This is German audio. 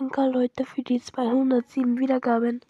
Danke, Leute, für die zweihundertsieben Wiedergaben.